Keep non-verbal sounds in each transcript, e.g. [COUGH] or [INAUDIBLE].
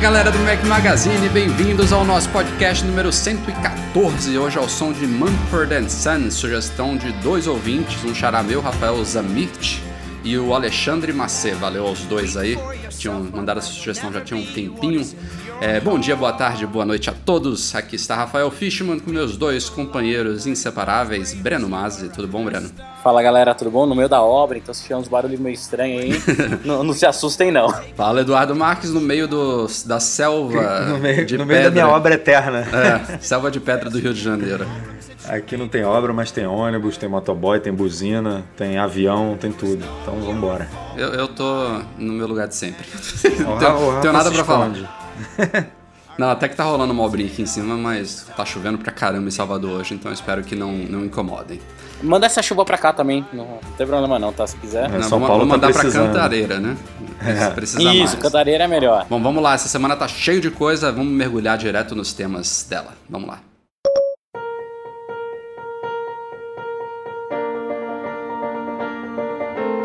Galera do Mac Magazine, bem-vindos ao nosso podcast número 114. Hoje ao som de Mumford Sons, sugestão de dois ouvintes, um xará meu, Rafael Zamit, e o Alexandre Macê. Valeu aos dois aí, tinham mandado essa sugestão já tinha um tempinho. É, bom dia, boa tarde, boa noite a todos. Aqui está Rafael Fishman com meus dois companheiros inseparáveis, Breno Mazzi. Tudo bom, Breno? Fala galera, tudo bom? No meio da obra, então se tiver uns barulhos meio estranhos aí, [LAUGHS] não, não, se assustem não. Fala Eduardo Marques no meio do, da selva [LAUGHS] no meio, de no pedra. meio da minha obra eterna. É, selva de pedra do Rio de Janeiro. Aqui não tem obra, mas tem ônibus, tem motoboy, tem buzina, tem avião, tem tudo. Então vamos embora. Eu, eu tô no meu lugar de sempre. Não [LAUGHS] tenho, tenho nada pra falar. Não, até que tá rolando uma obrinha aqui em cima, mas tá chovendo pra caramba em Salvador hoje, então espero que não, não incomodem. Manda essa chuva pra cá também, não, não tem problema não, tá? Se quiser. É, Não, São vamos, Paulo vamos tá mandar pra precisando. Cantareira, né? É. Precisa Isso, mais. cantareira é melhor. Bom, vamos lá, essa semana tá cheio de coisa, vamos mergulhar direto nos temas dela. Vamos lá.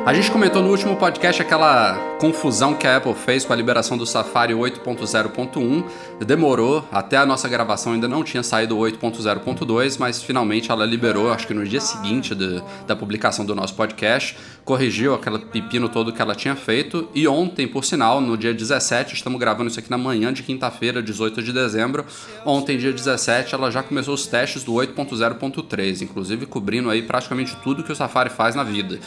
A gente comentou no último podcast aquela confusão que a Apple fez com a liberação do Safari 8.0.1. Demorou, até a nossa gravação ainda não tinha saído o 8.0.2, mas finalmente ela liberou, acho que no dia seguinte de- da publicação do nosso podcast, corrigiu aquele pepino todo que ela tinha feito. E ontem, por sinal, no dia 17, estamos gravando isso aqui na manhã de quinta-feira, 18 de dezembro. Ontem, dia 17, ela já começou os testes do 8.0.3, inclusive cobrindo aí praticamente tudo que o Safari faz na vida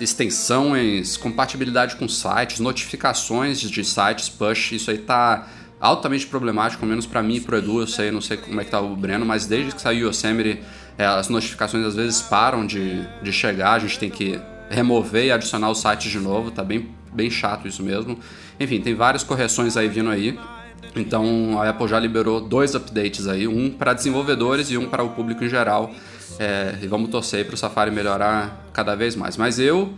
extensões, compatibilidade com sites, notificações de sites, push, isso aí tá altamente problemático, pelo menos pra mim e pro Edu, eu sei, não sei como é que tá o Breno, mas desde que saiu o Yosemite, é, as notificações às vezes param de, de chegar, a gente tem que remover e adicionar os sites de novo, tá bem, bem chato isso mesmo. Enfim, tem várias correções aí vindo aí. Então a Apple já liberou dois updates aí, um para desenvolvedores e um para o público em geral. É, e vamos torcer para o Safari melhorar cada vez mais. Mas eu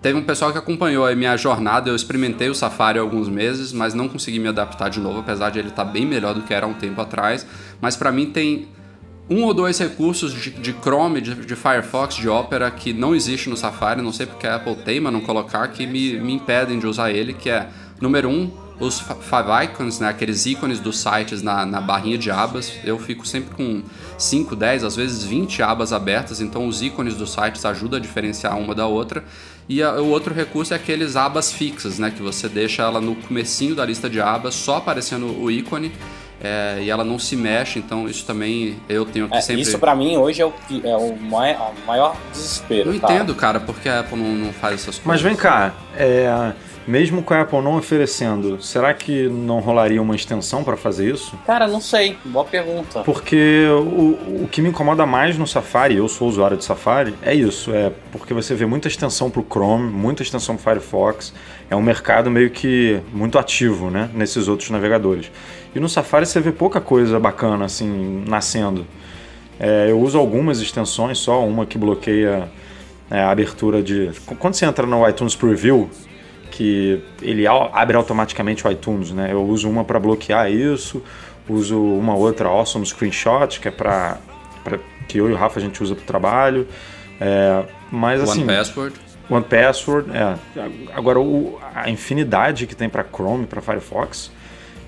teve um pessoal que acompanhou a minha jornada. Eu experimentei o Safari há alguns meses, mas não consegui me adaptar de novo, apesar de ele estar bem melhor do que era há um tempo atrás. Mas para mim tem um ou dois recursos de, de Chrome, de, de Firefox, de Opera que não existe no Safari, não sei porque a Apple teima não colocar, que me, me impedem de usar ele, que é, número um, os Five Icons, né, aqueles ícones dos sites na, na barrinha de abas. Eu fico sempre com 5, 10, às vezes 20 abas abertas, então os ícones dos sites ajudam a diferenciar uma da outra. E a- o outro recurso é aqueles abas fixas, né, que você deixa ela no comecinho da lista de abas, só aparecendo o ícone, é, e ela não se mexe, então isso também eu tenho que É, sempre... Isso pra mim hoje é o, que- é o maior desespero. Não tá? entendo, cara, porque a Apple não, não faz essas coisas. Mas vem cá, é, mesmo com a Apple não oferecendo, será que não rolaria uma extensão para fazer isso? Cara, não sei, boa pergunta. Porque o, o que me incomoda mais no Safari, eu sou usuário de Safari, é isso. É porque você vê muita extensão para o Chrome, muita extensão para o Firefox. É um mercado meio que muito ativo, né? Nesses outros navegadores. E no Safari você vê pouca coisa bacana, assim, nascendo. É, eu uso algumas extensões só, uma que bloqueia é, a abertura de... Quando você entra no iTunes Preview, que ele abre automaticamente o iTunes, né? Eu uso uma para bloquear isso, uso uma outra Awesome Screenshot, que é para que eu e o Rafa a gente usa para o trabalho. É, mas assim, One Password. One Password, é. Agora o- a infinidade que tem para Chrome, para Firefox,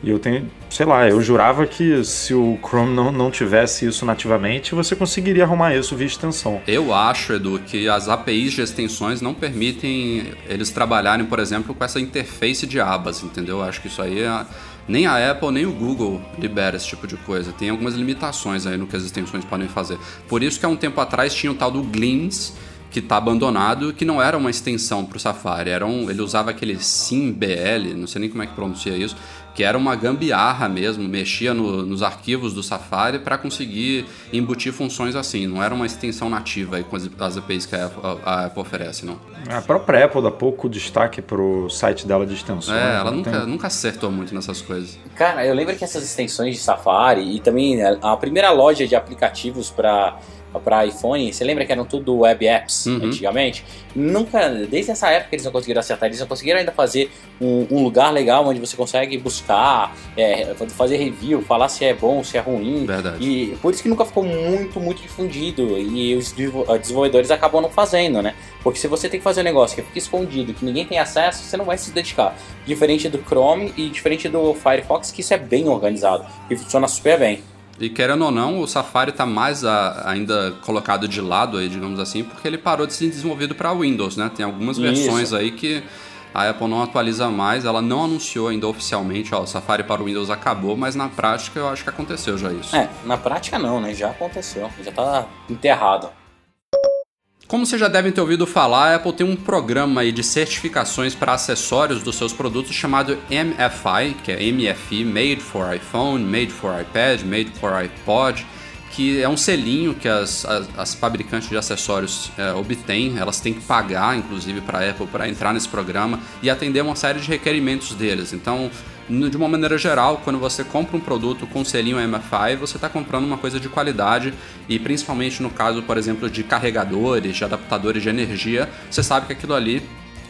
e eu tenho, sei lá, eu jurava que se o Chrome não, não tivesse isso nativamente, você conseguiria arrumar isso via extensão. Eu acho, Edu, que as APIs de extensões não permitem eles trabalharem, por exemplo, com essa interface de abas, entendeu? Eu acho que isso aí é... nem a Apple nem o Google libera esse tipo de coisa. Tem algumas limitações aí no que as extensões podem fazer. Por isso que há um tempo atrás tinha o tal do Glimpse, que está abandonado, que não era uma extensão para o Safari, era um, ele usava aquele SimBL, não sei nem como é que pronuncia isso, que era uma gambiarra mesmo, mexia no, nos arquivos do Safari para conseguir embutir funções assim, não era uma extensão nativa aí com as, as APIs que a Apple, a Apple oferece, não. A própria Apple dá pouco destaque pro site dela de extensões. É, ela nunca, tem... nunca acertou muito nessas coisas. Cara, eu lembro que essas extensões de Safari e também a primeira loja de aplicativos para para iPhone, você lembra que eram tudo web apps uhum. antigamente? Nunca, desde essa época eles não conseguiram acertar, eles não conseguiram ainda fazer um, um lugar legal onde você consegue buscar, é, fazer review, falar se é bom, se é ruim. Verdade. E por isso que nunca ficou muito, muito difundido e os desenvolvedores acabam não fazendo, né? Porque se você tem que fazer um negócio que fica escondido, que ninguém tem acesso, você não vai se dedicar. Diferente do Chrome e diferente do Firefox, que isso é bem organizado e funciona super bem. E querendo ou não, o Safari está mais a, ainda colocado de lado aí, digamos assim, porque ele parou de ser desenvolvido para Windows, né? Tem algumas Isso. versões aí que a Apple não atualiza mais, ela não anunciou ainda oficialmente, ó, o Safari para o Windows acabou, mas na prática eu acho que aconteceu já isso. É, na prática não, né? Já aconteceu, já está enterrado. Como vocês já devem ter ouvido falar, a Apple tem um programa de certificações para acessórios dos seus produtos chamado MFI, que é MFI, Made for iPhone, Made for iPad, Made for iPod, que é um selinho que as, as, as fabricantes de acessórios é, obtêm, elas têm que pagar, inclusive, para a Apple para entrar nesse programa e atender uma série de requerimentos deles. Então, de uma maneira geral, quando você compra um produto com selinho MFI, você está comprando uma coisa de qualidade e principalmente no caso, por exemplo, de carregadores, de adaptadores de energia, você sabe que aquilo ali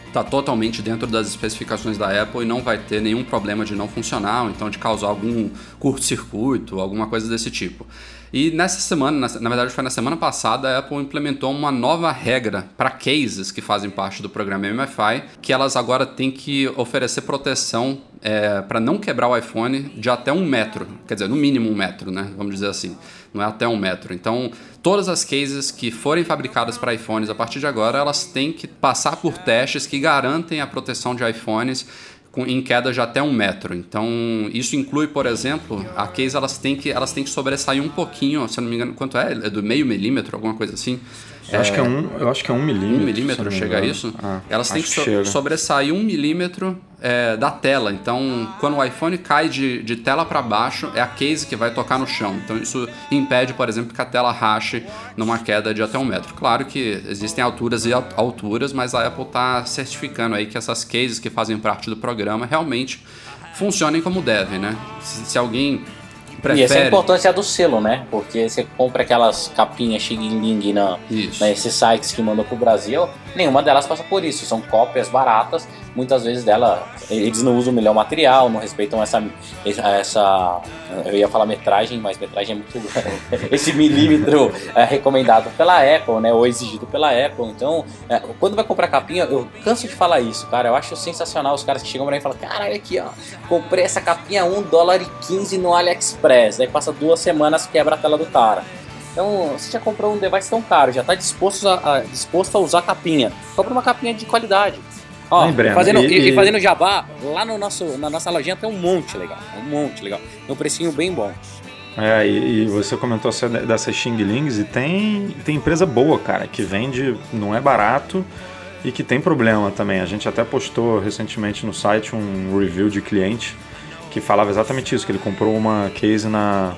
está totalmente dentro das especificações da Apple e não vai ter nenhum problema de não funcionar ou então de causar algum curto-circuito, alguma coisa desse tipo. E nessa semana, na, verdade foi na semana passada, a Apple implementou uma nova regra para cases que fazem parte do programa MFI, que elas agora têm que oferecer proteção é, para não quebrar o iPhone de até um metro, quer dizer, no mínimo um metro, né? Vamos dizer assim, não é até um metro. Então, todas as cases que forem fabricadas para iPhones a partir de agora, elas têm que passar por testes que garantem a proteção de iPhones em queda de até um metro. Então, isso inclui, por exemplo, a case elas têm que, elas têm que sobressair um pouquinho, se eu não me engano, quanto é? É do meio milímetro, alguma coisa assim. Eu, acho, que é um, eu acho que é um milímetro. Um milímetro chega a isso? Ah, elas têm que, so sobressair um milímetro é, da tela. Então, quando o iPhone cai de, de tela para baixo, é a case que vai tocar no chão. Então, isso impede, por exemplo, que a tela rache numa queda de até um metro. Claro que existem alturas e alturas, mas a Apple está certificando aí que essas cases que fazem parte do programa realmente funcionem como devem, né? Se, se alguém Prefere. E essa é a importância do selo, né? Porque você compra aquelas capinhas Xing Ling na, nesses sites que mandam pro Brasil, nenhuma delas passa por isso. São cópias baratas muitas vezes dela eles não usam o melhor material, não respeitam essa essa eu ia falar metragem, mas metragem é muito [LAUGHS] esse milímetro é recomendado pela Apple, né, ou exigido pela Apple. Então, é, quando vai comprar capinha, eu canso de falar isso, cara. Eu acho sensacional os caras que chegam pra mim e falam: "Caralho, aqui, ó, comprei essa capinha 1 dólar e 15 no AliExpress". Aí passa duas semanas quebra a tela do cara. Então, você já comprou um device tão caro, já está disposto a, a, disposto a usar capinha. Compre uma capinha de qualidade. Ó, Lembrando, fazendo, e, e, fazendo jabá, lá no nosso, na nossa lojinha tem um monte legal. Um monte legal. Tem um precinho bem bom. É, e, e você comentou dessas Xing Lings e tem, tem empresa boa, cara, que vende, não é barato e que tem problema também. A gente até postou recentemente no site um review de cliente que falava exatamente isso, que ele comprou uma case na...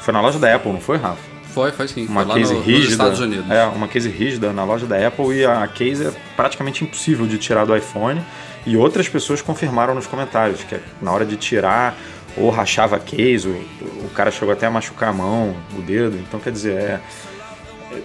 Foi na loja da Apple, não foi, Rafa? Foi, foi sim. Uma foi case no, rígida. Estados Unidos. É, uma case rígida na loja da Apple e a case é praticamente impossível de tirar do iPhone. E outras pessoas confirmaram nos comentários que na hora de tirar ou rachava a case, o, o cara chegou até a machucar a mão, o dedo. Então, quer dizer, é,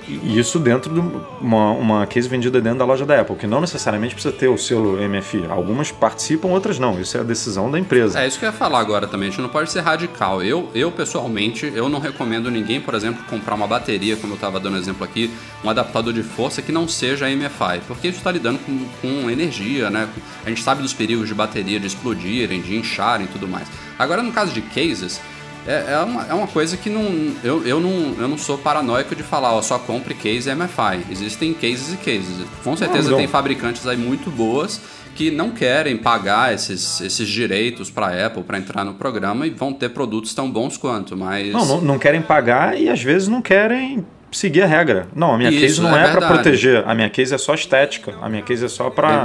isso dentro de uma, uma case vendida dentro da loja da Apple, que não necessariamente precisa ter o selo MFI. Algumas participam, outras não. Isso é a decisão da empresa. É isso que eu ia falar agora também. A gente não pode ser radical. Eu, eu pessoalmente, eu não recomendo ninguém, por exemplo, comprar uma bateria, como eu estava dando exemplo aqui, um adaptador de força que não seja MFI, porque isso está lidando com, com energia, né? A gente sabe dos perigos de bateria de explodirem, de incharem e tudo mais. Agora, no caso de cases, é, é, uma, é uma coisa que não eu, eu, não. eu não sou paranoico de falar, ó, só compre case MFI. Existem cases e cases. Com certeza não, tem fabricantes aí muito boas que não querem pagar esses, esses direitos para a Apple para entrar no programa e vão ter produtos tão bons quanto, mas... Não, não, não, querem pagar e às vezes não querem seguir a regra. Não, a minha Isso, case não é, é para proteger. A minha case é só estética. A minha case é só para.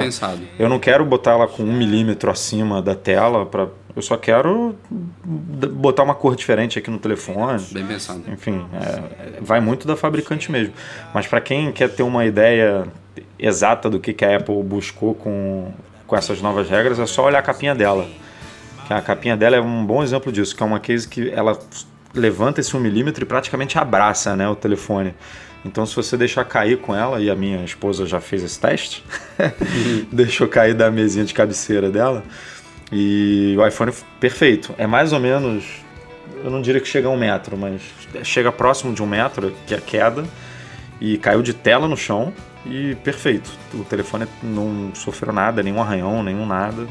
Eu não quero botar ela com um milímetro acima da tela. Pra... Eu só quero botar uma cor diferente aqui no telefone. Bem pensado. Enfim, é, vai muito da fabricante mesmo. Mas para quem quer ter uma ideia exata do que, que a Apple buscou com, com essas novas regras, é só olhar a capinha dela. A capinha dela é um bom exemplo disso, que é uma case que ela levanta esse 1 milímetro e praticamente abraça né, o telefone. Então, se você deixar cair com ela, e a minha esposa já fez esse teste, [LAUGHS] deixou cair da mesinha de cabeceira dela, e o iPhone perfeito. É mais ou menos, eu não diria que chega a um metro, mas chega próximo de um metro, que é a queda, e caiu de tela no chão, e perfeito. O telefone não sofreu nada, nenhum arranhão, nenhum nada.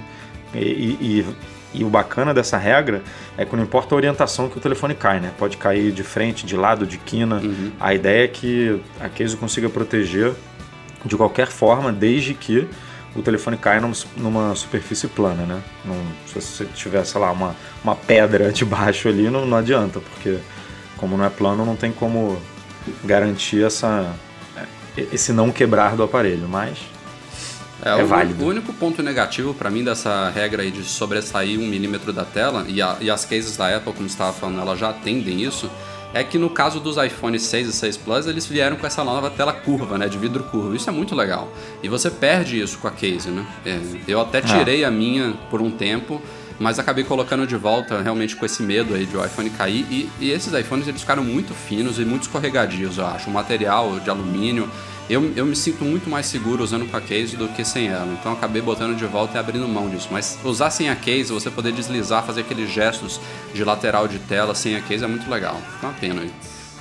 E, e, e o bacana dessa regra é que não importa a orientação que o telefone cai, né? Pode cair de frente, de lado, de quina. Uhum. A ideia é que a case consiga proteger de qualquer forma, desde que o telefone caia numa superfície plana, né? Não, se você tiver, sei lá, uma, uma pedra [LAUGHS] debaixo ali, não, não adianta, porque como não é plano, não tem como garantir essa, esse não quebrar do aparelho, mas é, é o, válido. O único ponto negativo para mim dessa regra aí de sobressair um milímetro da tela, e, a, e as cases da Apple, como estava falando, elas já atendem isso, é que no caso dos iPhone 6 e 6 Plus, eles vieram com essa nova tela curva, né, de vidro curvo. Isso é muito legal. E você perde isso com a case, né? É, eu até tirei ah. a minha por um tempo, mas acabei colocando de volta realmente com esse medo aí de o iPhone cair. E, e esses iPhones eles ficaram muito finos e muito escorregadios, eu acho. O material de alumínio eu, eu me sinto muito mais seguro usando com a case do que sem ela. Então acabei botando de volta e abrindo mão disso. Mas usar sem a case, você poder deslizar, fazer aqueles gestos de lateral de tela sem a case é muito legal. É uma pena.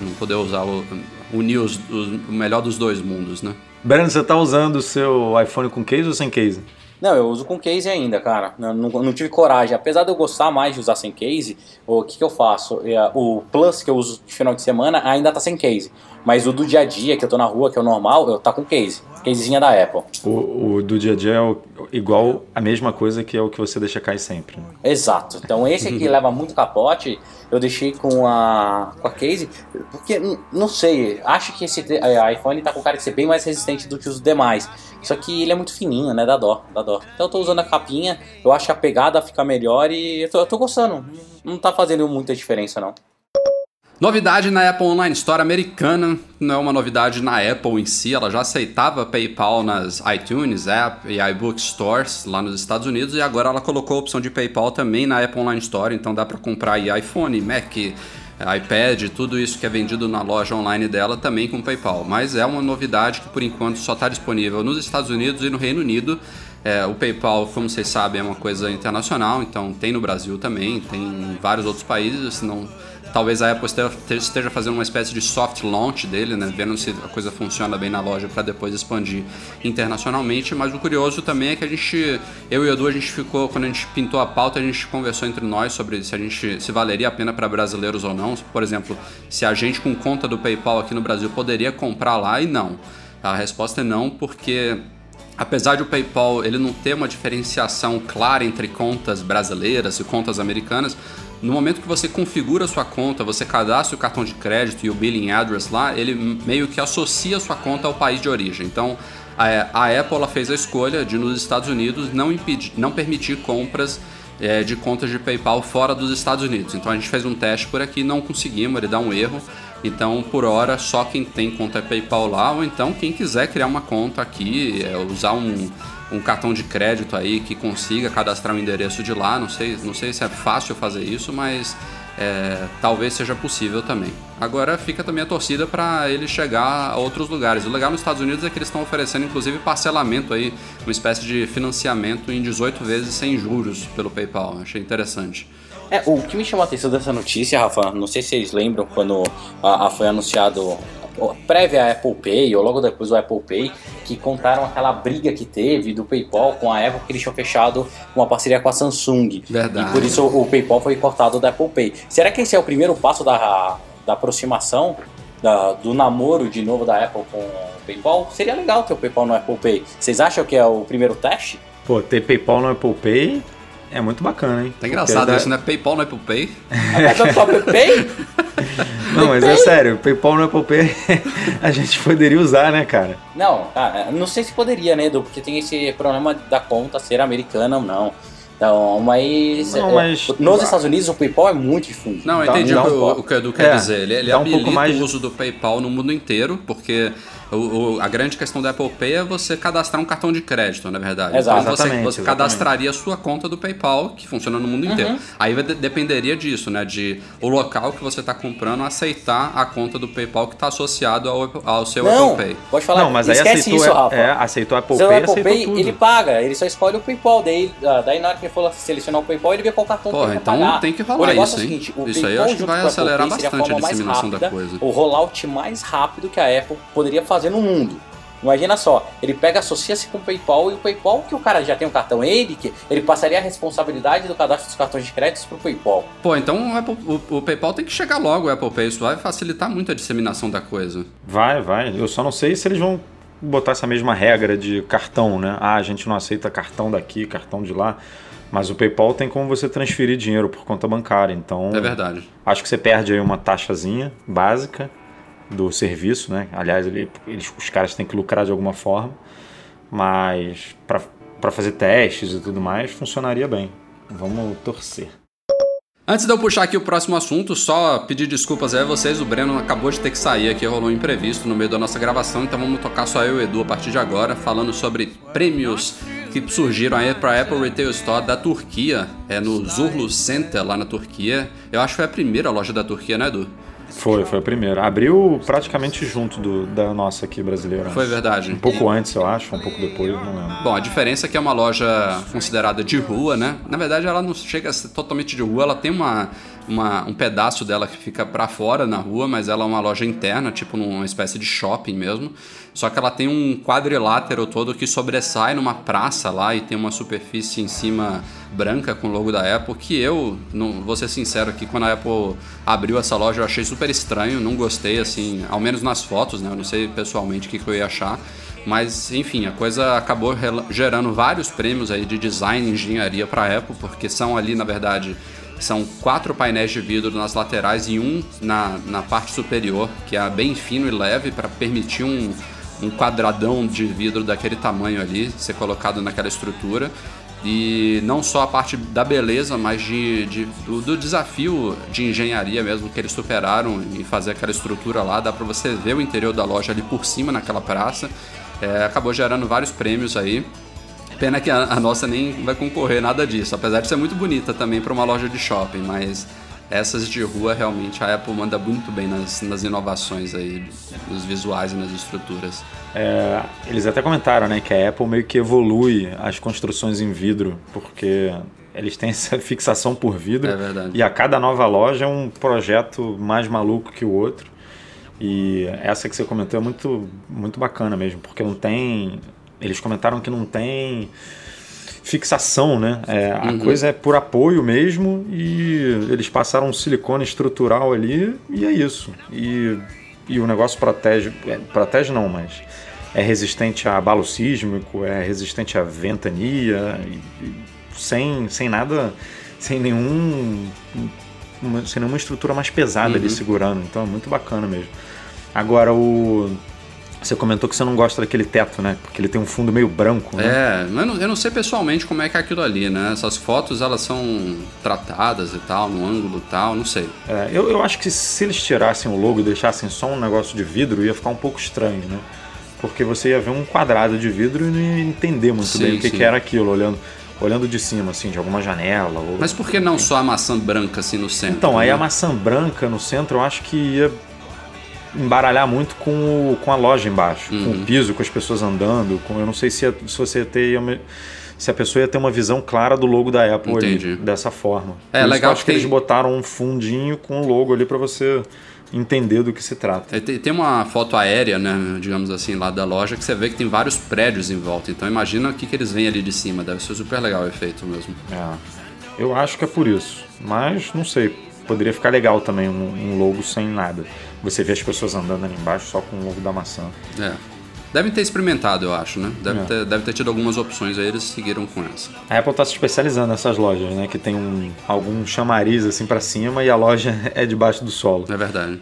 Não poder usar o, unir os, o melhor dos dois mundos, né? Breno, você tá usando o seu iPhone com case ou sem case? Não, eu uso com case ainda, cara. Não, não, não, tive coragem. Apesar de eu gostar mais de usar sem case, o que, que eu faço? É, o Plus que eu uso de final de semana ainda tá sem case. Mas o do dia a dia, que eu tô na rua, que é o normal, eu tá com case. Casezinha da Apple. O, o do dia a dia é o, igual a mesma coisa que é o que você deixa cair sempre. Exato. Então esse aqui [LAUGHS] leva muito capote, eu deixei com a, com a case, porque não sei, acho que esse é, iPhone tá com cara de ser bem mais resistente do que os demais. Só que ele é muito fininho, né? Dá dó, dá dó. Então eu tô usando a capinha, eu acho que a pegada fica melhor e eu tô, eu tô gostando. Não tá fazendo muita diferença, não. Novidade na Apple Online Store americana, não é uma novidade na Apple em si, ela já aceitava PayPal nas iTunes, App e iBook Stores lá nos Estados Unidos e agora ela colocou a opção de PayPal também na Apple Online Store, então dá para comprar iPhone, Mac, iPad, tudo isso que é vendido na loja online dela também com PayPal. Mas é uma novidade que por enquanto só está disponível nos Estados Unidos e no Reino Unido. É, o PayPal, como vocês sabem, é uma coisa internacional, então tem no Brasil também, tem em vários outros países, não Talvez a Apple esteja fazendo uma espécie de soft launch dele, né? vendo se a coisa funciona bem na loja para depois expandir internacionalmente. Mas o curioso também é que a gente, eu e o Edu, a gente ficou, quando a gente pintou a pauta, a gente conversou entre nós sobre se a gente se valeria a pena para brasileiros ou não. Por exemplo, se a gente com conta do PayPal aqui no Brasil poderia comprar lá e não. A resposta é não, porque apesar de o PayPal ele não ter uma diferenciação clara entre contas brasileiras e contas americanas, no momento que você configura a sua conta, você cadastra o cartão de crédito e o billing address lá, ele meio que associa a sua conta ao país de origem. Então, a, Apple fez a escolha de nos Estados Unidos não, impedir, não permitir compras é, de contas de PayPal fora dos Estados Unidos. Então a gente fez um teste por aqui, não conseguimos, ele dá um erro. Então, por hora, só quem tem conta PayPal lá, ou então quem quiser criar uma conta aqui, é, usar um, um cartão de crédito aí que consiga cadastrar um endereço de lá. Não sei, não sei se é fácil fazer isso, mas é, talvez seja possível também. Agora fica também a torcida para ele chegar a outros lugares. O legal nos Estados Unidos é que eles estão oferecendo inclusive parcelamento aí, uma espécie de financiamento em 18 vezes sem juros pelo PayPal. Achei interessante. É, o que me chamou a atenção dessa notícia, Rafa, não sei se vocês lembram quando a, a foi anunciado prévia a Apple Pay ou logo depois o Apple Pay, que contaram aquela briga que teve do PayPal com a Apple, que eles tinham fechado uma parceria com a Samsung. Verdade. E por isso o PayPal foi cortado da Apple Pay. Será que esse é o primeiro passo da, da aproximação, da, do namoro de novo da Apple com o PayPal? Seria legal ter o PayPal no Apple Pay. Vocês acham que é o primeiro teste? Pô, ter PayPal no Apple Pay é muito bacana, hein? Tá engraçado Porque isso, né? PayPal no Apple Pay. É Apple Pay? [LAUGHS] [LAUGHS] Não, mas é sério, PayPal no Apple Pay [LAUGHS] a gente poderia usar, né, cara? Não, ah, não sei se poderia, né, Edu? Porque tem esse problema da conta ser americana ou não. Então, mas, não, mas nos Estados Unidos o PayPal é muito difundido. Não, eu entendi o, o, o, que o Edu quer é, dizer. Ele, ele habilita um mais... o uso do PayPal no mundo inteiro, porque o, o, a grande questão do Apple Pay é você cadastrar um cartão de crédito, na verdade. Exato. Então você, exatamente, você cadastraria a sua conta do PayPal, que funciona no mundo uhum. inteiro. Aí de, dependeria disso, né? De o local que você está comprando aceitar a conta do PayPal que está associado ao, ao seu Não, Apple Pay. Pode falar, Não, mas aí aceitou, isso, Rafa. É, aceitou a Apple Pay, Apple Pay, tudo. ele paga, ele só escolhe o PayPal. Daí, ah, daí na hora que ele for selecionar o PayPal, ele vê qual cartão Porra, que então pagar. tem que rolar isso, é seguinte, isso aí eu acho que vai acelerar bastante a, a disseminação da coisa. O rollout mais rápido que a Apple poderia fazer no mundo. Imagina só, ele pega, associa-se com o PayPal e o PayPal, que o cara já tem um cartão, ele que ele passaria a responsabilidade do cadastro dos cartões de crédito para o PayPal. Pô, então o, Apple, o, o, PayPal tem que chegar logo, o Apple Pay, isso vai facilitar muito a disseminação da coisa. Vai, vai. Eu só não sei se eles vão botar essa mesma regra de cartão, né? Ah, a gente não aceita cartão daqui, cartão de lá. Mas o PayPal tem como você transferir dinheiro por conta bancária, então. É verdade. Acho que você perde aí uma taxazinha básica do serviço, né? Aliás, ele, eles, os caras têm que lucrar de alguma forma, mas para fazer testes e tudo mais funcionaria bem. Vamos torcer. Antes de eu puxar aqui o próximo assunto, só pedir desculpas aí a vocês. O Breno acabou de ter que sair aqui, rolou um imprevisto no meio da nossa gravação, então vamos tocar só eu e o Edu a partir de agora, falando sobre prêmios que surgiram aí para Apple Retail Store da Turquia, é no Zurlu Center lá na Turquia. Eu acho que foi a primeira loja da Turquia, né, Edu? Foi, foi a primeira. Abriu praticamente junto do, da nossa aqui brasileira. Foi verdade. Um pouco antes, eu acho, um pouco depois, não lembro. Bom, a diferença é que é uma loja considerada de rua, né? Na verdade, ela não chega a ser totalmente de rua, ela tem uma, uma, um pedaço dela que fica para fora na rua, mas ela é uma loja interna, tipo numa espécie de shopping mesmo. Só que ela tem um quadrilátero todo que sobressai numa praça lá e tem uma superfície em cima branca com o logo da Apple, que eu, não, vou ser sincero aqui, quando a Apple abriu essa loja eu achei super estranho, não gostei assim, ao menos nas fotos, né? Eu não sei pessoalmente o que, que eu ia achar. Mas, enfim, a coisa acabou gerando vários prêmios aí de design e engenharia para a Apple, porque são ali, na verdade, são quatro painéis de vidro nas laterais e um na, na parte superior, que é bem fino e leve para permitir um, um quadradão de vidro daquele tamanho ali ser colocado naquela estrutura. E não só a parte da beleza, mas de, de do, do, desafio de engenharia mesmo que eles superaram em fazer aquela estrutura lá. Dá para você ver o interior da loja ali por cima naquela praça. É, acabou gerando vários prêmios aí. Pena que a, a, nossa nem vai concorrer nada disso, apesar de ser muito bonita também para uma loja de shopping, mas essas de rua realmente a Apple manda muito bem nas, nas inovações aí, nos visuais e nas estruturas. É, eles até comentaram né, que a Apple meio que evolui as construções em vidro, porque eles têm essa [LAUGHS] fixação por vidro. É verdade. E a cada nova loja é um projeto mais maluco que o outro. E essa que você comentou é muito, muito bacana mesmo, porque não tem eles comentaram que não tem fixação, né? É, a uhum. coisa é por apoio mesmo e eles passaram um silicone estrutural ali e é isso. E, e o negócio protege, é, protege não, mas é resistente a abalo sísmico, é resistente à ventania, e, e sem, sem nada, sem nenhum uma, sem nenhuma estrutura mais pesada uhum. ali segurando. Então é muito bacana mesmo. Agora o você comentou que você não gosta daquele teto, né? Porque ele tem um fundo meio branco, né? É, eu não, eu não sei pessoalmente como é que é aquilo ali, né? Essas fotos, elas são tratadas e tal, no ângulo e tal, não sei. É, eu, eu acho que se eles tirassem o logo e deixassem só um negócio de vidro, ia ficar um pouco estranho, né? Porque você ia ver um quadrado de vidro e não ia entender muito sim, bem o que, que, era aquilo, olhando, olhando de cima, assim, de alguma janela. Ou... Mas por que não só a maçã branca, assim, no centro? Então, aí né? a maçã branca no centro, eu acho que ia embaralhar muito com, o, com a loja embaixo, uhum. com o uhum. piso, com as pessoas andando. Com, eu não sei se, se você ter se a pessoa ia ter uma visão clara do logo da Apple ali, dessa forma. É Por legal que, que tem... eles botaram um fundinho com o logo ali para você entender do que se trata. É, tem uma foto aérea, né, digamos assim, lá da loja que você vê que tem vários prédios em volta. Então imagina o que, que eles veem ali de cima. Deve ser super legal o efeito mesmo. É. Eu acho que é por isso. Mas não sei. Poderia ficar legal também um, um logo sem nada. Você vê as pessoas andando ali embaixo só com o logo da maçã. É. Devem ter experimentado, eu acho, né? Deve, é. ter, deve ter tido algumas opções aí, eles seguiram com essa. A Apple está se especializando nessas lojas, né? Que tem um, algum chamariz assim para cima e a loja [LAUGHS] é debaixo do solo. É verdade.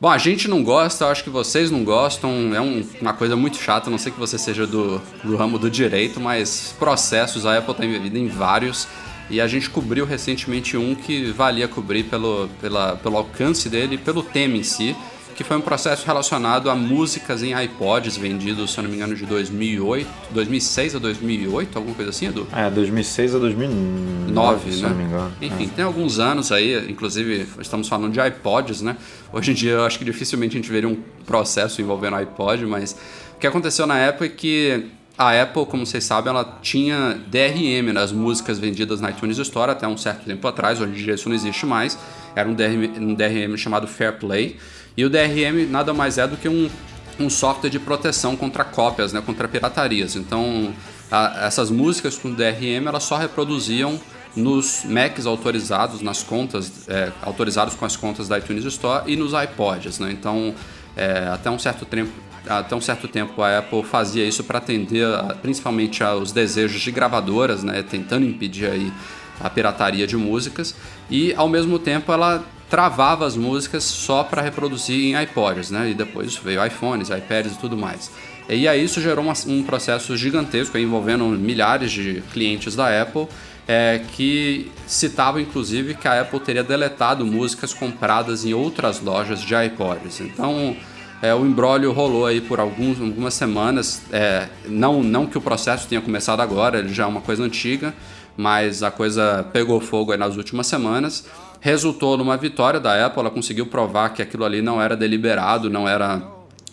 Bom, a gente não gosta, eu acho que vocês não gostam, é um, uma coisa muito chata, não sei que você seja do, do ramo do direito, mas processos, a Apple está envolvida em vários, e a gente cobriu recentemente um que valia cobrir pelo, pela, pelo alcance dele e pelo tema em si, que foi um processo relacionado a músicas em iPods vendidos, se eu não me engano, de 2008, 2006 a 2008, alguma coisa assim, Edu? É, 2006 a 2009, se né? não me engano. Enfim, é. tem alguns anos aí, inclusive estamos falando de iPods, né? Hoje em dia eu acho que dificilmente a gente veria um processo envolvendo iPod, mas o que aconteceu na época é que a Apple, como vocês sabem, ela tinha DRM nas músicas vendidas na iTunes Store até um certo tempo atrás, hoje em dia isso não existe mais. Era um DRM, um DRM chamado Fair Play e o DRM nada mais é do que um, um software de proteção contra cópias, né, contra piratarias. Então, a, essas músicas com DRM elas só reproduziam nos Macs autorizados, nas contas, é, autorizados com as contas da iTunes Store e nos iPods. Né? Então, é, até um certo tempo até um certo tempo a Apple fazia isso para atender principalmente aos desejos de gravadoras, né, tentando impedir aí a pirataria de músicas e ao mesmo tempo ela travava as músicas só para reproduzir em iPods, né? E depois veio iPhones, iPads e tudo mais. E aí isso gerou uma, um processo gigantesco envolvendo milhares de clientes da Apple, é, que citavam inclusive que a Apple teria deletado músicas compradas em outras lojas de iPods. Então é, o embrólio rolou aí por alguns, algumas semanas. É, não, não que o processo tenha começado agora, ele já é uma coisa antiga, mas a coisa pegou fogo nas últimas semanas resultou numa vitória da Apple, ela conseguiu provar que aquilo ali não era deliberado, não era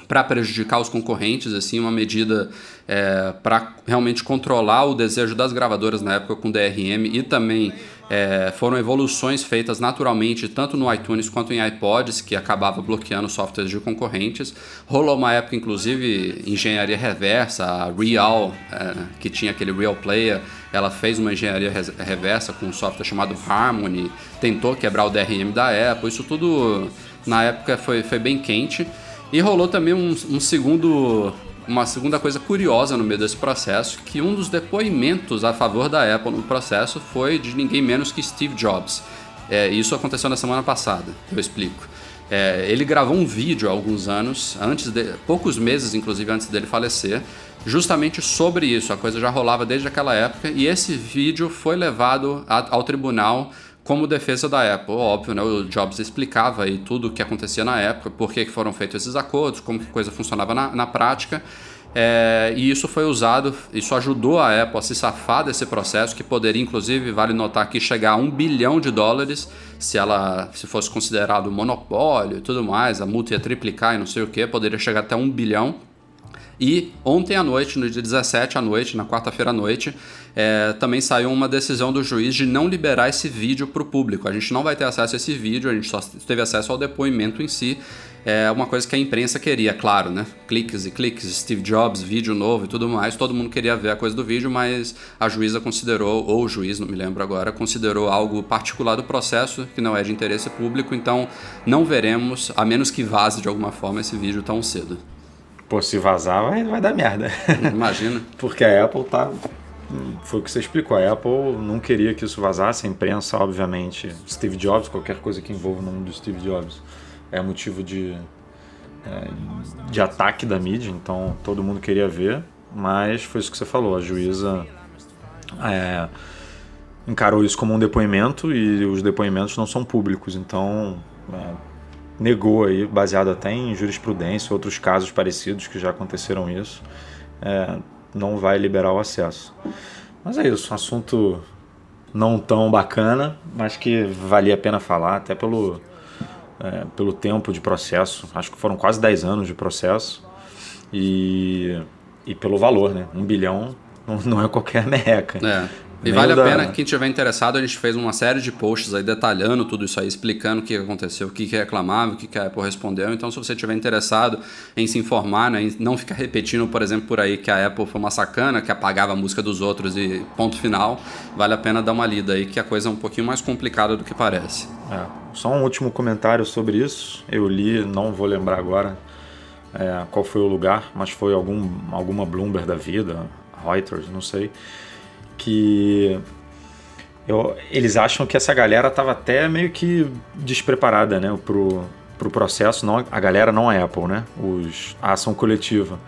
para prejudicar os concorrentes, assim, uma medida é, para realmente controlar o desejo das gravadoras na época com DRM e também é, foram evoluções feitas naturalmente tanto no iTunes quanto em iPods que acabava bloqueando softwares de concorrentes. Rolou uma época, inclusive, engenharia reversa, a Real, é, que tinha aquele Real Player, ela fez uma engenharia reversa com um software chamado Harmony, tentou quebrar o DRM da Apple, isso tudo na época foi, foi bem quente. E rolou também um, um segundo uma segunda coisa curiosa no meio desse processo, que um dos depoimentos a favor da Apple no processo foi de ninguém menos que Steve Jobs. É, isso aconteceu na semana passada, eu explico. É, ele gravou um vídeo há alguns anos, antes de, poucos meses inclusive antes dele falecer, justamente sobre isso. A coisa já rolava desde aquela época e esse vídeo foi levado a, ao tribunal como defesa da Apple. Óbvio, né? O Jobs explicava aí tudo o que acontecia na época, por que foram feitos esses acordos, como que a coisa funcionava na, na prática. É, e isso foi usado, isso ajudou a Apple a se safar desse processo, que poderia, inclusive, vale notar que chegar a um bilhão de dólares se ela se fosse considerado monopólio e tudo mais, a multa ia triplicar e não sei o que, poderia chegar até um bilhão. E ontem à noite, no dia 17 à noite, na quarta-feira à noite, é, também saiu uma decisão do juiz de não liberar esse vídeo para o público. A gente não vai ter acesso a esse vídeo, a gente só teve acesso ao depoimento em si. É uma coisa que a imprensa queria, claro, né? Cliques e cliques, Steve Jobs, vídeo novo e tudo mais. Todo mundo queria ver a coisa do vídeo, mas a juíza considerou, ou o juiz, não me lembro agora, considerou algo particular do processo, que não é de interesse público, então não veremos, a menos que vaze de alguma forma esse vídeo tão cedo. Pô, se vazar vai, vai dar merda. Imagina. [LAUGHS] Porque a Apple tá. Foi o que você explicou. A Apple não queria que isso vazasse. A imprensa, obviamente, Steve Jobs, qualquer coisa que envolva o nome do Steve Jobs é motivo de, é, de ataque da mídia. Então todo mundo queria ver. Mas foi isso que você falou. A juíza é, encarou isso como um depoimento e os depoimentos não são públicos. Então. É, negou aí, baseado até em jurisprudência, outros casos parecidos que já aconteceram isso, é, não vai liberar o acesso. Mas é isso, um assunto não tão bacana, mas que valia a pena falar, até pelo, é, pelo tempo de processo. Acho que foram quase 10 anos de processo. E, e pelo valor, né? Um bilhão não, é qualquer [LAUGHS] merreca. É. E vale a pena, quem tiver interessado, a gente fez uma série de posts aí detalhando tudo isso aí, explicando o que aconteceu, o que, que reclamava, o que, que a Apple respondeu. Então, se você tiver interessado em se informar, né, em não ficar repetindo, por exemplo, por aí que a Apple foi uma sacana, que apagava a música dos outros e ponto final, vale a pena dar uma lida aí, que a coisa é um pouquinho mais complicada do que parece. É. Só um último comentário sobre isso. Eu li, não vou lembrar agora é, qual foi o lugar, mas foi algum, alguma Bloomberg da vida, Reuters, não sei, que eu, eles acham que essa galera estava até meio que despreparada né, pro, pro processo, não, a galera não a Apple, né? Os, a ação coletiva.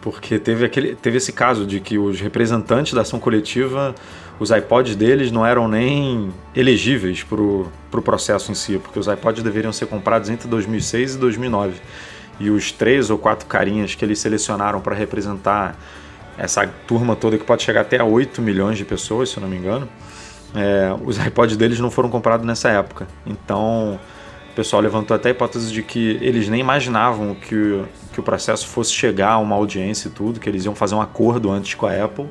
Porque teve, aquele, teve esse caso de que os representantes da ação coletiva, os iPods deles não eram nem elegíveis para o pro processo em si, porque os iPods deveriam ser comprados entre 2006 e 2009. E os três ou quatro carinhas que eles selecionaram para representar essa turma toda, que pode chegar até a 8 milhões de pessoas, se eu não me engano, é, os iPods deles não foram comprados nessa época. Então, o pessoal levantou até a hipótese de que eles nem imaginavam que, que o processo fosse chegar a uma audiência e tudo, que eles iam fazer um acordo antes com a Apple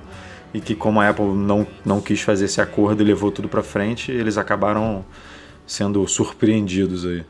e que como a Apple não, não quis fazer esse acordo e levou tudo para frente, eles acabaram sendo surpreendidos aí.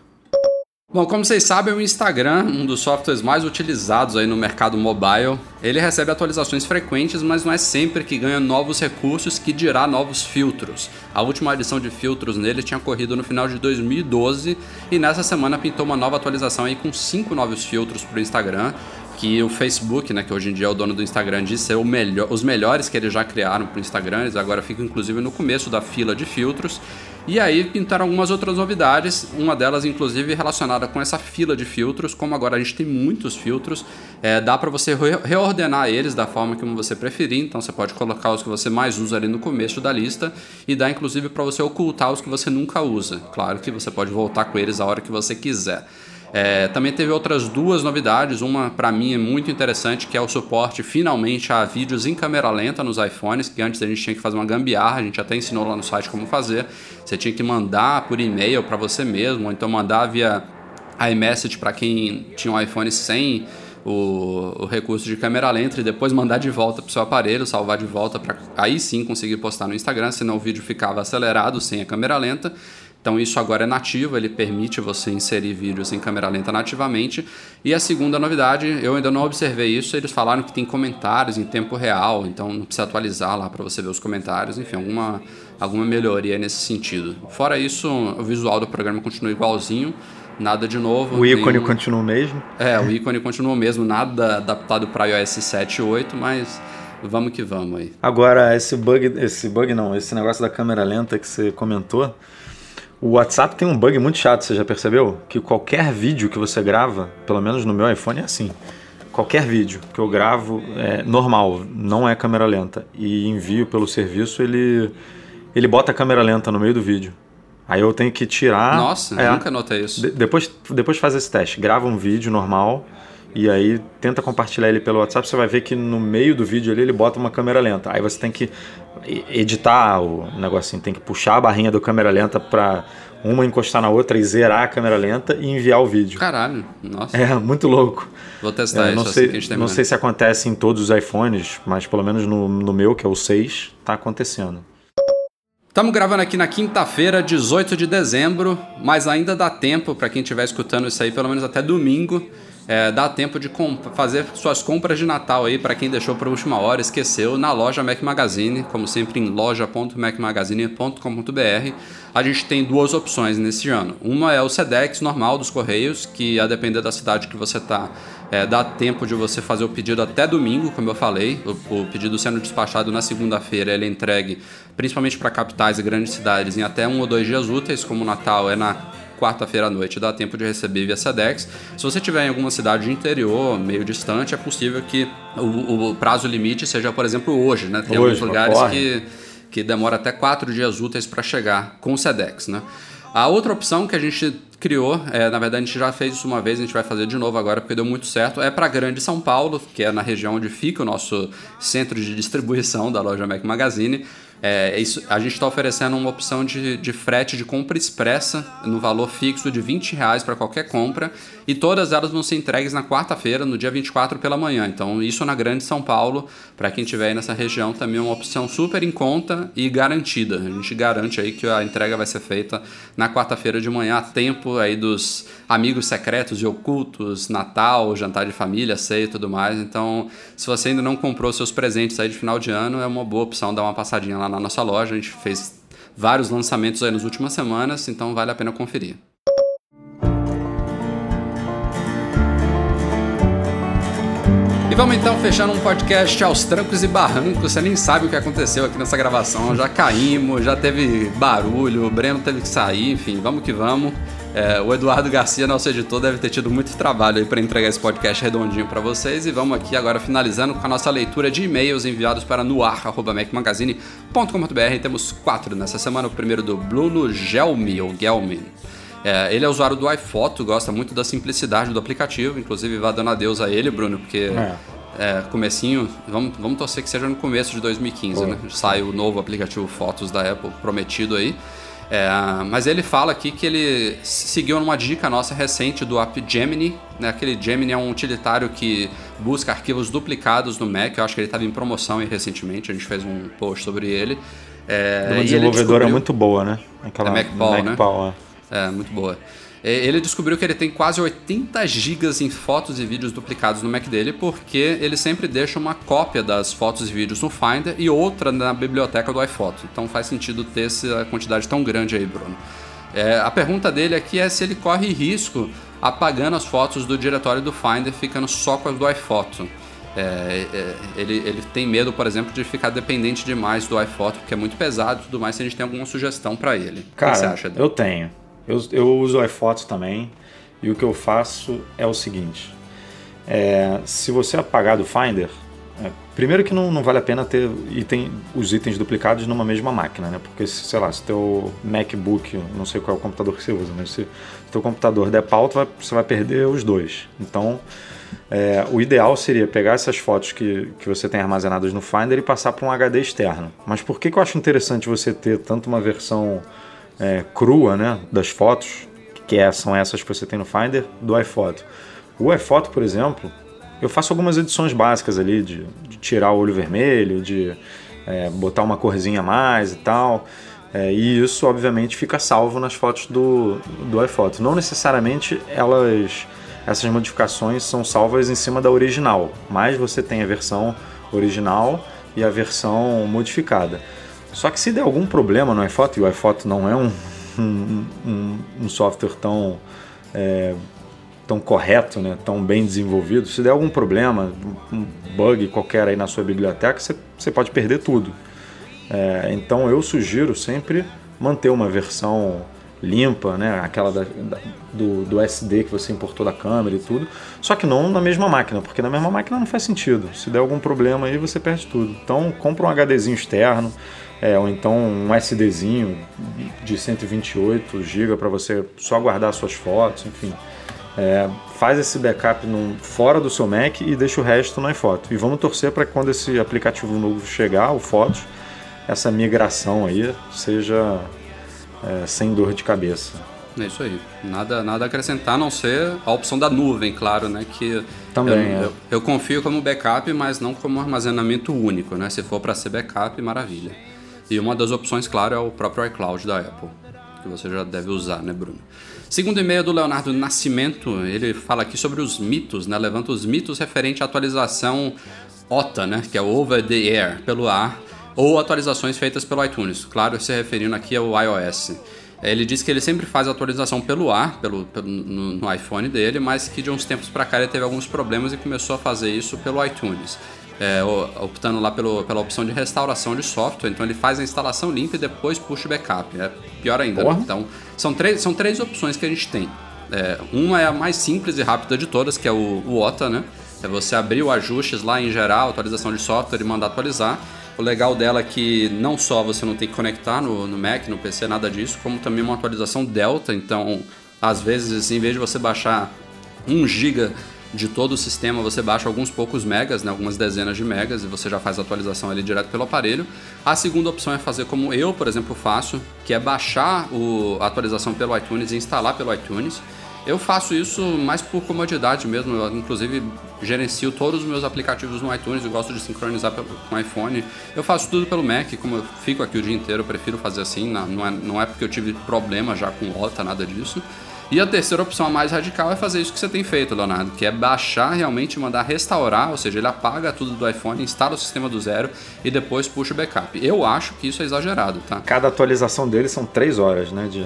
Bom, como vocês sabem, o Instagram, um dos softwares mais utilizados aí no mercado mobile, ele recebe atualizações frequentes, mas não é sempre que ganha novos recursos que dirá novos filtros. A última adição de filtros nele tinha ocorrido no final de 2012 e nessa semana pintou uma nova atualização aí com cinco novos filtros para o Instagram, que o Facebook, né, que hoje em dia é o dono do Instagram, diz ser melhor, os melhores que eles já criaram para o Instagram, eles agora ficam inclusive no começo da fila de filtros. E aí pintaram algumas outras novidades, uma delas inclusive relacionada com essa fila de filtros, como agora a gente tem muitos filtros, é, dá para você re reordenar eles da forma como você preferir, então você pode colocar os que você mais usa ali no começo da lista e dá inclusive para você ocultar os que você nunca usa. Claro que você pode voltar com eles a hora que você quiser. É, também teve outras duas novidades. Uma, para mim, é muito interessante, que é o suporte finalmente a vídeos em câmera lenta nos iPhones, que antes a gente tinha que fazer uma gambiarra, a gente até ensinou lá no site como fazer. Você tinha que mandar por e-mail para você mesmo, ou então mandar via iMessage para quem tinha um iPhone sem o, o, recurso de câmera lenta e depois mandar de volta para o seu aparelho, salvar de volta para aí sim conseguir postar no Instagram, senão o vídeo ficava acelerado sem a câmera lenta. Então isso agora é nativo, ele permite você inserir vídeos em câmera lenta nativamente. E a segunda novidade, eu ainda não observei isso, eles falaram que tem comentários em tempo real, então não precisa atualizar lá para você ver os comentários, enfim, alguma, alguma melhoria nesse sentido. Fora isso, o visual do programa continua igualzinho, nada de novo. O ícone nenhum... continua o mesmo? É, o ícone continua o mesmo, nada adaptado para iOS 7 e 8, mas vamos que vamos aí. Agora, esse bug, esse bug não, esse negócio da câmera lenta que você comentou, o WhatsApp tem um bug muito chato, você já percebeu? Que qualquer vídeo que você grava, pelo menos no meu iPhone é assim. Qualquer vídeo que eu gravo é normal, não é câmera lenta, e envio pelo serviço, ele, ele bota a câmera lenta no meio do vídeo. Aí eu tenho que tirar. Nossa, é, nunca notei isso. De, depois, depois faz esse teste. Grava um vídeo normal e aí tenta compartilhar ele pelo WhatsApp. Você vai ver que no meio do vídeo ali ele bota uma câmera lenta. Aí você tem que editar o negocinho, tem que puxar a barrinha do câmera lenta para uma encostar na outra e zerar a câmera lenta e enviar o vídeo. Caralho, nossa. É, muito louco. Vou testar é, não isso sei, assim Não sei se acontece em todos os iPhones, mas pelo menos no, no meu, que é o 6, tá acontecendo. Estamos gravando aqui na quinta-feira, 18 de dezembro, mas ainda dá tempo para quem estiver escutando isso aí, pelo menos até domingo, é, dá tempo de fazer suas compras de Natal aí para quem deixou para última hora, esqueceu, na loja Mac Magazine, como sempre em loja.macmagazine.com.br. A gente tem duas opções nesse ano. Uma é o Sedex normal dos Correios, que a depender da cidade que você está, é, dá tempo de você fazer o pedido até domingo, como eu falei. O, o pedido sendo despachado na segunda-feira, ele é entregue principalmente para capitais e grandes cidades em até um ou dois dias úteis, como o Natal é na quarta-feira à noite dá tempo de receber via SEDEX. Se você estiver em alguma cidade de interior, meio distante, é possível que o, o prazo limite seja, por exemplo, hoje, né? Tem hoje, alguns lugares que, que demora até quatro dias úteis para chegar com o SEDEX, né? A outra opção que a gente criou, é, na verdade a gente já fez isso uma vez, a gente vai fazer de novo agora porque deu muito certo, é para Grande São Paulo, que é na região onde fica o nosso centro de distribuição da loja Mac Magazine. É, isso, a gente está oferecendo uma opção de, de frete de compra expressa no valor fixo de 20 reais para qualquer compra e todas elas vão ser entregues na quarta-feira, no dia 24 pela manhã. Então, isso na Grande São Paulo, para quem estiver aí nessa região, também é uma opção super em conta e garantida. A gente garante aí que a entrega vai ser feita na quarta-feira de manhã, a tempo aí dos amigos secretos e ocultos, Natal, jantar de família, ceia e tudo mais. Então, se você ainda não comprou seus presentes aí de final de ano, é uma boa opção dar uma passadinha lá na nossa loja. A gente fez vários lançamentos aí nas últimas semanas, então vale a pena conferir. E vamos então fechando um podcast aos trancos e barrancos. Você nem sabe o que aconteceu aqui nessa gravação. Já caímos, já teve barulho, o Breno teve que sair, enfim, vamos que vamos. É, o Eduardo Garcia, nosso editor, deve ter tido muito trabalho aí para entregar esse podcast redondinho para vocês. E vamos aqui agora finalizando com a nossa leitura de e-mails enviados para noar.mecmagazine.com.br. Temos quatro nessa semana. O primeiro do Bruno Gelmi, ou Gelmin. É, ele é usuário do iPhoto, gosta muito da simplicidade do aplicativo, inclusive vai dando adeus a ele, Bruno, porque é. É, comecinho, vamos, vamos torcer que seja no começo de 2015, né? Sai o novo aplicativo Fotos da Apple prometido aí. É, mas ele fala aqui que ele seguiu numa dica nossa recente do app Gemini. Né? Aquele Gemini é um utilitário que busca arquivos duplicados no Mac. Eu acho que ele estava em promoção aí recentemente, a gente fez um post sobre ele. É, uma desenvolvedora muito boa, né? Aquela é MacPaul, né? É. é, muito boa. Ele descobriu que ele tem quase 80 gigas em fotos e vídeos duplicados no Mac dele, porque ele sempre deixa uma cópia das fotos e vídeos no Finder e outra na biblioteca do iPhoto. Então faz sentido ter essa quantidade tão grande aí, Bruno. É, a pergunta dele aqui é se ele corre risco apagando as fotos do diretório do Finder, ficando só com as do iPhoto. É, é, ele, ele tem medo, por exemplo, de ficar dependente demais do iPhoto, porque é muito pesado e tudo mais, se a gente tem alguma sugestão para ele. Cara, o que você acha? Eu tenho. Eu, eu uso iPhotos também e o que eu faço é o seguinte: é, se você apagar do Finder, é, primeiro que não, não vale a pena ter item, os itens duplicados numa mesma máquina, né? Porque, sei lá, se teu MacBook, não sei qual é o computador que você usa, mas se, se teu computador der pau, vai, você vai perder os dois. Então, é, o ideal seria pegar essas fotos que, que você tem armazenadas no Finder e passar para um HD externo. Mas por que, que eu acho interessante você ter tanto uma versão é, crua né, das fotos, que é, são essas que você tem no Finder, do iPhoto. O iPhoto, por exemplo, eu faço algumas edições básicas ali, de, de tirar o olho vermelho, de é, botar uma corzinha a mais e tal. É, e isso, obviamente, fica salvo nas fotos do, do iPhoto. Não necessariamente elas, essas modificações são salvas em cima da original, mas você tem a versão original e a versão modificada. Só que se der algum problema no iPhoto, e o iPhoto não é um, um, um, um software tão, é, tão correto, né, tão bem desenvolvido, se der algum problema, um bug qualquer aí na sua biblioteca, você, você pode perder tudo. É, então eu sugiro sempre manter uma versão limpa, né? Aquela da, da, do, do SD que você importou da câmera e tudo. Só que não na mesma máquina, porque na mesma máquina não faz sentido. Se der algum problema aí, você perde tudo. Então compra um HDzinho externo, é, ou então um SDzinho de 128 GB para você só guardar suas fotos, enfim. É, faz esse backup num, fora do seu Mac e deixa o resto no iPhoto. E vamos torcer para que quando esse aplicativo novo chegar, o Fotos, essa migração aí seja é, sem dor de cabeça. É isso aí. Nada, nada a acrescentar, a não ser a opção da nuvem, claro, né? Que Também, eu, é. eu, eu confio como backup, mas não como armazenamento único, né? Se for para ser backup, maravilha. E uma das opções, claro, é o próprio iCloud da Apple, que você já deve usar, né, Bruno? Segundo e-mail do Leonardo Nascimento, ele fala aqui sobre os mitos, né? Levanta os mitos referente à atualização OTA, né? Que é Over the Air, pelo ar, ou atualizações feitas pelo iTunes. Claro, se referindo aqui ao iOS. Ele diz que ele sempre faz atualização pelo ar, pelo, pelo no, no, iPhone dele, mas que de uns tempos para cá ele teve alguns problemas e começou a fazer isso pelo iTunes é, optando lá pelo, pela opção de restauração de software. Então ele faz a instalação limpa e depois puxa o backup. É pior ainda. Né? Então são três, são três opções que a gente tem. É, uma é a mais simples e rápida de todas, que é o, o OTA, né? É você abrir o ajustes lá em geral, atualização de software e mandar atualizar. O legal dela é que não só você não tem que conectar no, no Mac, no PC, nada disso, como também uma atualização Delta. Então, às vezes, em vez de você baixar 1 GB de todo o sistema, você baixa alguns poucos megas, né, algumas dezenas de megas, e você já faz a atualização ali direto pelo aparelho. A segunda opção é fazer como eu, por exemplo, faço, que é baixar o, a atualização pelo iTunes e instalar pelo iTunes. Eu faço isso mais por comodidade mesmo, eu inclusive gerencio todos os meus aplicativos no iTunes, eu gosto de sincronizar com o iPhone. Eu faço tudo pelo Mac, como eu fico aqui o dia inteiro, eu prefiro fazer assim, não é, não é porque eu tive problema já com OTA, nada disso. E a terceira opção, a mais radical, é fazer isso que você tem feito, Leonardo, que é baixar realmente mandar restaurar, ou seja, ele apaga tudo do iPhone, instala o sistema do zero e depois puxa o backup. Eu acho que isso é exagerado, tá? Cada atualização dele são três horas, né? De...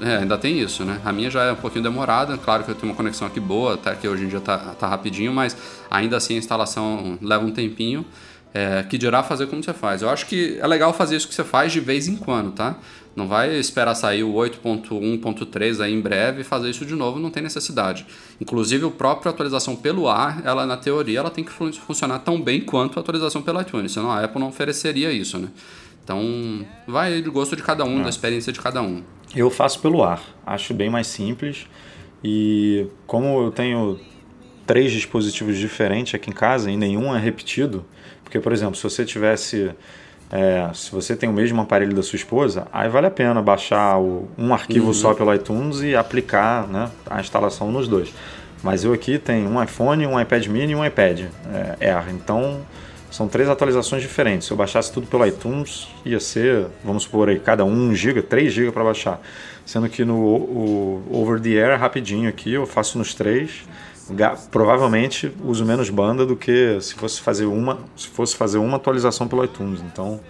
é, ainda tem isso, né? A minha já é um pouquinho demorada, claro que eu tenho uma conexão aqui boa, até que hoje em dia tá, tá rapidinho, mas ainda assim a instalação leva um tempinho. É, que dirá fazer como você faz. Eu acho que é legal fazer isso que você faz de vez em quando, tá? Não vai esperar sair o 8.1.3 aí em breve e fazer isso de novo, não tem necessidade. Inclusive, a própria atualização pelo ar, ela na teoria, ela tem que funcionar tão bem quanto a atualização pelo iTunes, senão a Apple não ofereceria isso, né? Então, vai do gosto de cada um, é. da experiência de cada um. Eu faço pelo ar, acho bem mais simples. E como eu tenho três dispositivos diferentes aqui em casa e nenhum é repetido, porque, por exemplo, se você tivesse. É, se você tem o mesmo aparelho da sua esposa, aí vale a pena baixar o, um arquivo uhum. só pelo iTunes e aplicar né, a instalação nos dois. Mas eu aqui tenho um iPhone, um iPad mini e um iPad é, Air. Então são três atualizações diferentes. Se eu baixasse tudo pelo iTunes, ia ser, vamos supor aí, cada um 1 GB, 3 GB para baixar. Sendo que no Over the Air, rapidinho aqui, eu faço nos três provavelmente uso menos banda do que se fosse fazer uma se fosse fazer uma atualização pelo iTunes então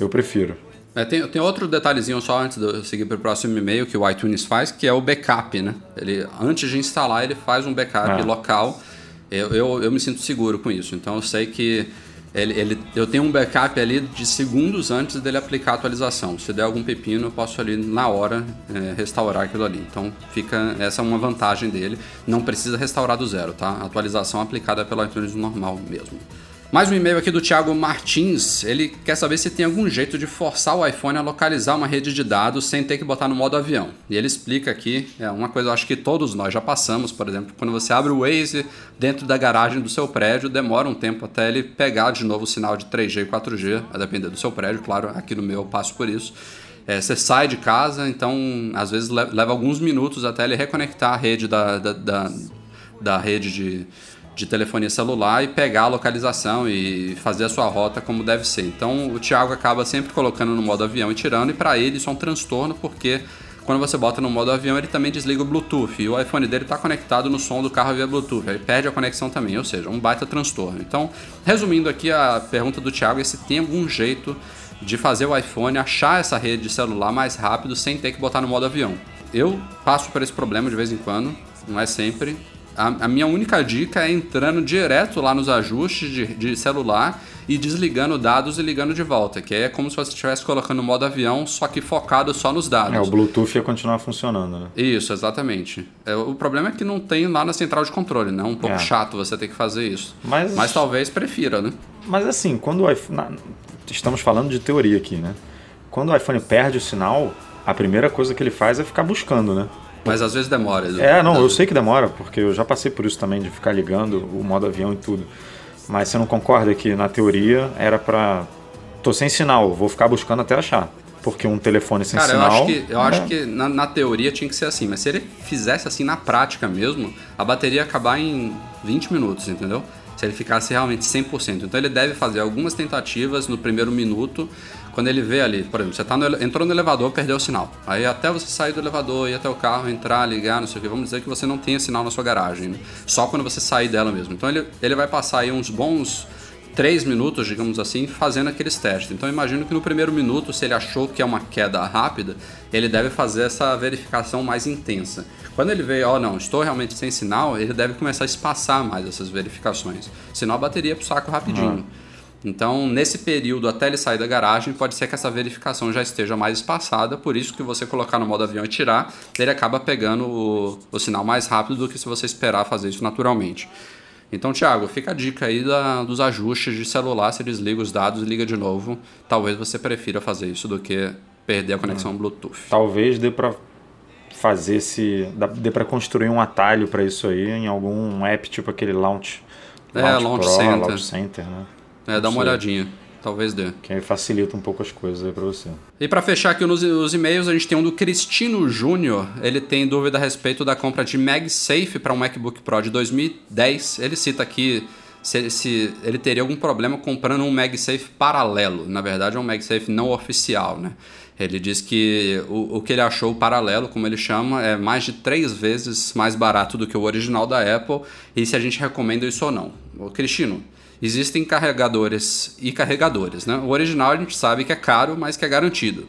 eu prefiro. É, tem, tem outro detalhezinho só antes de eu seguir para o próximo e-mail que o iTunes faz que é o backup né? Ele antes de instalar ele faz um backup é. local. Eu, eu, eu me sinto seguro com isso. Então eu sei que ele, ele, eu tenho um backup ali de segundos antes dele aplicar a atualização. Se der algum pepino, eu posso ali na hora é, restaurar aquilo ali. Então fica essa é uma vantagem dele. Não precisa restaurar do zero, tá? Atualização aplicada pelo iTunes normal mesmo. Mais um e-mail aqui do Thiago Martins. Ele quer saber se tem algum jeito de forçar o iPhone a localizar uma rede de dados sem ter que botar no modo avião. E ele explica aqui, é uma coisa eu acho que todos nós já passamos, por exemplo, quando você abre o Waze dentro da garagem do seu prédio, demora um tempo até ele pegar de novo o sinal de 3G e 4G, a depender do seu prédio, claro, aqui no meu eu passo por isso. É, você sai de casa, então às vezes leva alguns minutos até ele reconectar a rede da, da, da, da rede de de telefonia celular e pegar a localização e fazer a sua rota como deve ser. Então o Thiago acaba sempre colocando no modo avião e tirando, e para ele isso é um transtorno porque quando você bota no modo avião ele também desliga o Bluetooth e o iPhone dele está conectado no som do carro via Bluetooth, aí perde a conexão também, ou seja, um baita transtorno. Então, resumindo aqui a pergunta do Thiago é se tem algum jeito de fazer o iPhone achar essa rede de celular mais rápido sem ter que botar no modo avião. Eu passo por esse problema de vez em quando, não é sempre, a, a, minha única dica é entrando direto lá nos ajustes de, de, celular e desligando dados e ligando de volta, que é como se você estivesse colocando o modo avião, só que focado só nos dados. É, o Bluetooth ia continuar funcionando, né? Isso, exatamente. É, o problema é que não tem lá na central de controle, né? Um pouco é. chato você ter que fazer isso. Mas, Mas talvez prefira, né? Mas assim, quando o iPhone. Na... Estamos falando de teoria aqui, né? Quando o iPhone perde o sinal, a primeira coisa que ele faz é ficar buscando, né? Mas às vezes demora. É, não, eu sei que demora, porque eu já passei por isso também, de ficar ligando o modo avião e tudo. Mas você não concorda que na teoria era para tô sem sinal, vou ficar buscando até achar. Porque um telefone sem Cara, sinal. Eu acho que, eu é... acho que na, na, teoria tinha que ser assim, mas se ele fizesse assim na prática mesmo, a bateria ia acabar em 20 minutos, entendeu? Se ele ficasse realmente 100%. Então ele deve fazer algumas tentativas no primeiro minuto quando ele vê ali, por exemplo, você tá no, entrou no elevador, perdeu o sinal. Aí até você sair do elevador, ir até o carro, entrar, ligar, não sei o que, vamos dizer que você não tenha sinal na sua garagem. Né? Só quando você sair dela mesmo. Então ele, ele vai passar aí uns bons três minutos, digamos assim, fazendo aqueles testes. Então imagino que no primeiro minuto, se ele achou que é uma queda rápida, ele deve fazer essa verificação mais intensa. Quando ele vê, ó, oh, não, estou realmente sem sinal, ele deve começar a espaçar mais essas verificações. Senão a bateria é pro saco rapidinho. Uhum. Então, nesse período até ele sair da garagem, pode ser que essa verificação já esteja mais espaçada, por isso que você colocar no modo avião e tirar, ele acaba pegando o, o sinal mais rápido do que se você esperar fazer isso naturalmente. Então, Thiago, fica a dica aí da, dos ajustes de celular, você desliga os dados e liga de novo. Talvez você prefira fazer isso do que perder a conexão hum. Bluetooth. Talvez dê para fazer esse, dê para construir um atalho para isso aí em algum app tipo aquele Launch, Launch é, Launch Pro, Center. Launch Center, né? É, dá uma olhadinha. Talvez dê. Que aí facilita um pouco as coisas aí pra você. E para fechar aqui nos, os e-mails, a gente tem um do Cristino Júnior. Ele tem dúvida a respeito da compra de MagSafe para um MacBook Pro de 2010. Ele cita aqui se, se ele teria algum problema comprando um MagSafe paralelo. Na verdade, é um MagSafe não oficial, né? Ele diz que o, o que ele achou paralelo, como ele chama, é mais de três vezes mais barato do que o original da Apple e se a gente recomenda isso ou não. O Cristino, existem carregadores e carregadores, né? O original a gente sabe que é caro, mas que é garantido.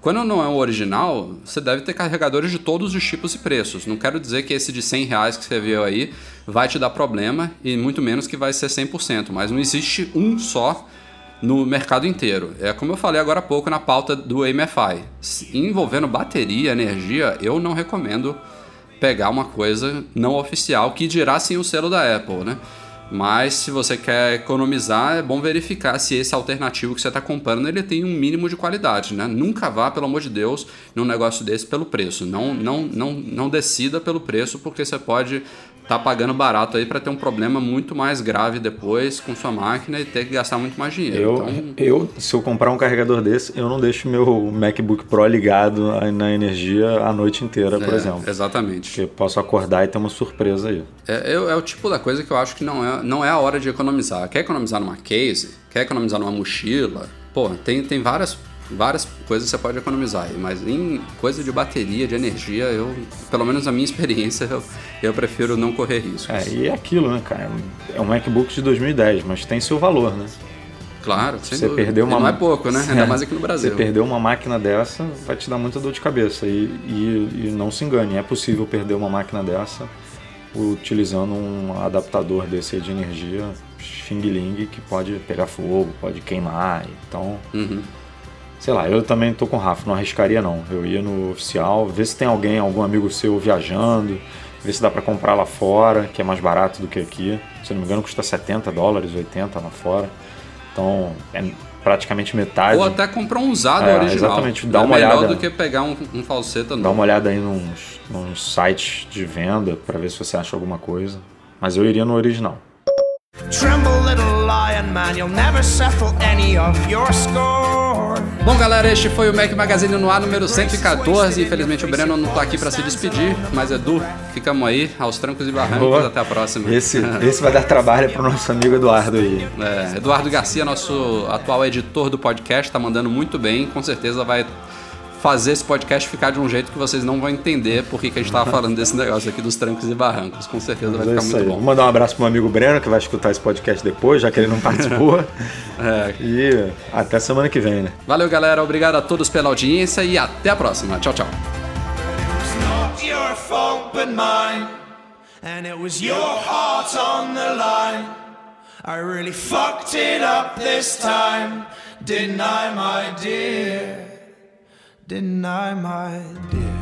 Quando não é o original, você deve ter carregadores de todos os tipos e preços. Não quero dizer que esse de 100 reais que você viu aí vai te dar problema e muito menos que vai ser 100%, mas não existe um só no mercado inteiro. É como eu falei agora há pouco na pauta do AMFI. Envolvendo bateria, energia, eu não recomendo pegar uma coisa não oficial que dirá sim o selo da Apple, né? Mas se você quer economizar, é bom verificar se esse alternativo que você está comprando ele tem um mínimo de qualidade, né? Nunca vá, pelo amor de Deus, num negócio desse pelo preço. Não, não, não, não decida pelo preço, porque você pode tá pagando barato aí para ter um problema muito mais grave depois com sua máquina e ter que gastar muito mais dinheiro. Eu, então... eu se eu comprar um carregador desse, eu não deixo meu MacBook Pro ligado na energia a noite inteira, por é, exemplo. Exatamente. Porque posso acordar e ter uma surpresa aí. É, é, é, o tipo da coisa que eu acho que não é, não é a hora de economizar. Quer economizar numa case? Quer economizar numa mochila? Pô, tem, tem várias várias coisas você pode economizar mas em coisa de bateria, de energia, eu, pelo menos a minha [LAUGHS] experiência, eu, eu prefiro não correr risco. É, e é aquilo, né, cara? É um MacBook de 2010, mas tem seu valor, né? Claro, sem você dúvida. perdeu uma não é pouco, né? Ainda [LAUGHS] é, mais aqui no Brasil. Você perdeu uma máquina dessa, vai te dar muita dor de cabeça. E, e, e não se engane, é possível perder uma máquina dessa utilizando um adaptador desse de energia Xing Ling que pode pegar fogo, pode queimar. Então, uhum. Sei lá, eu também tô com o Rafa, não arriscaria não. Eu ia no oficial, ver se tem alguém, algum amigo seu viajando, ver se dá para comprar lá fora, que é mais barato do que aqui. Se não me engano, custa 70 dólares, 80 lá fora. Então, é praticamente metade. Ou até comprar um usado é, original. Exatamente, dá é uma melhor olhada. do que pegar um, um falseta novo. Dá uma olhada aí nos, nos sites de venda para ver se você acha alguma coisa. Mas eu iria no original. Tremble, little lion man, you'll never settle any of your score. Bom, galera, este foi o Mac Magazine no ar número 114. Infelizmente o Breno não está aqui para se despedir, mas Edu, ficamos aí aos trancos e barrancos. Boa. Até a próxima. Esse, [LAUGHS] esse vai dar trabalho para o nosso amigo Eduardo aí. É, Eduardo Garcia, nosso atual editor do podcast, está mandando muito bem. Com certeza vai fazer esse podcast ficar de um jeito que vocês não vão entender por que, a gente estava falando desse negócio aqui dos trancos e barrancos. Com certeza vai é ficar muito aí. bom. Vou mandar um abraço pro meu amigo Breno, que vai escutar esse podcast depois, já que ele não participou. [LAUGHS] é. E até semana que vem, né? Valeu, galera. Obrigado a todos pela audiência e até a próxima. Tchau, tchau. And it was your heart on the line. I really fucked it up this time, didn't I, my dear? Didn't I, my dear?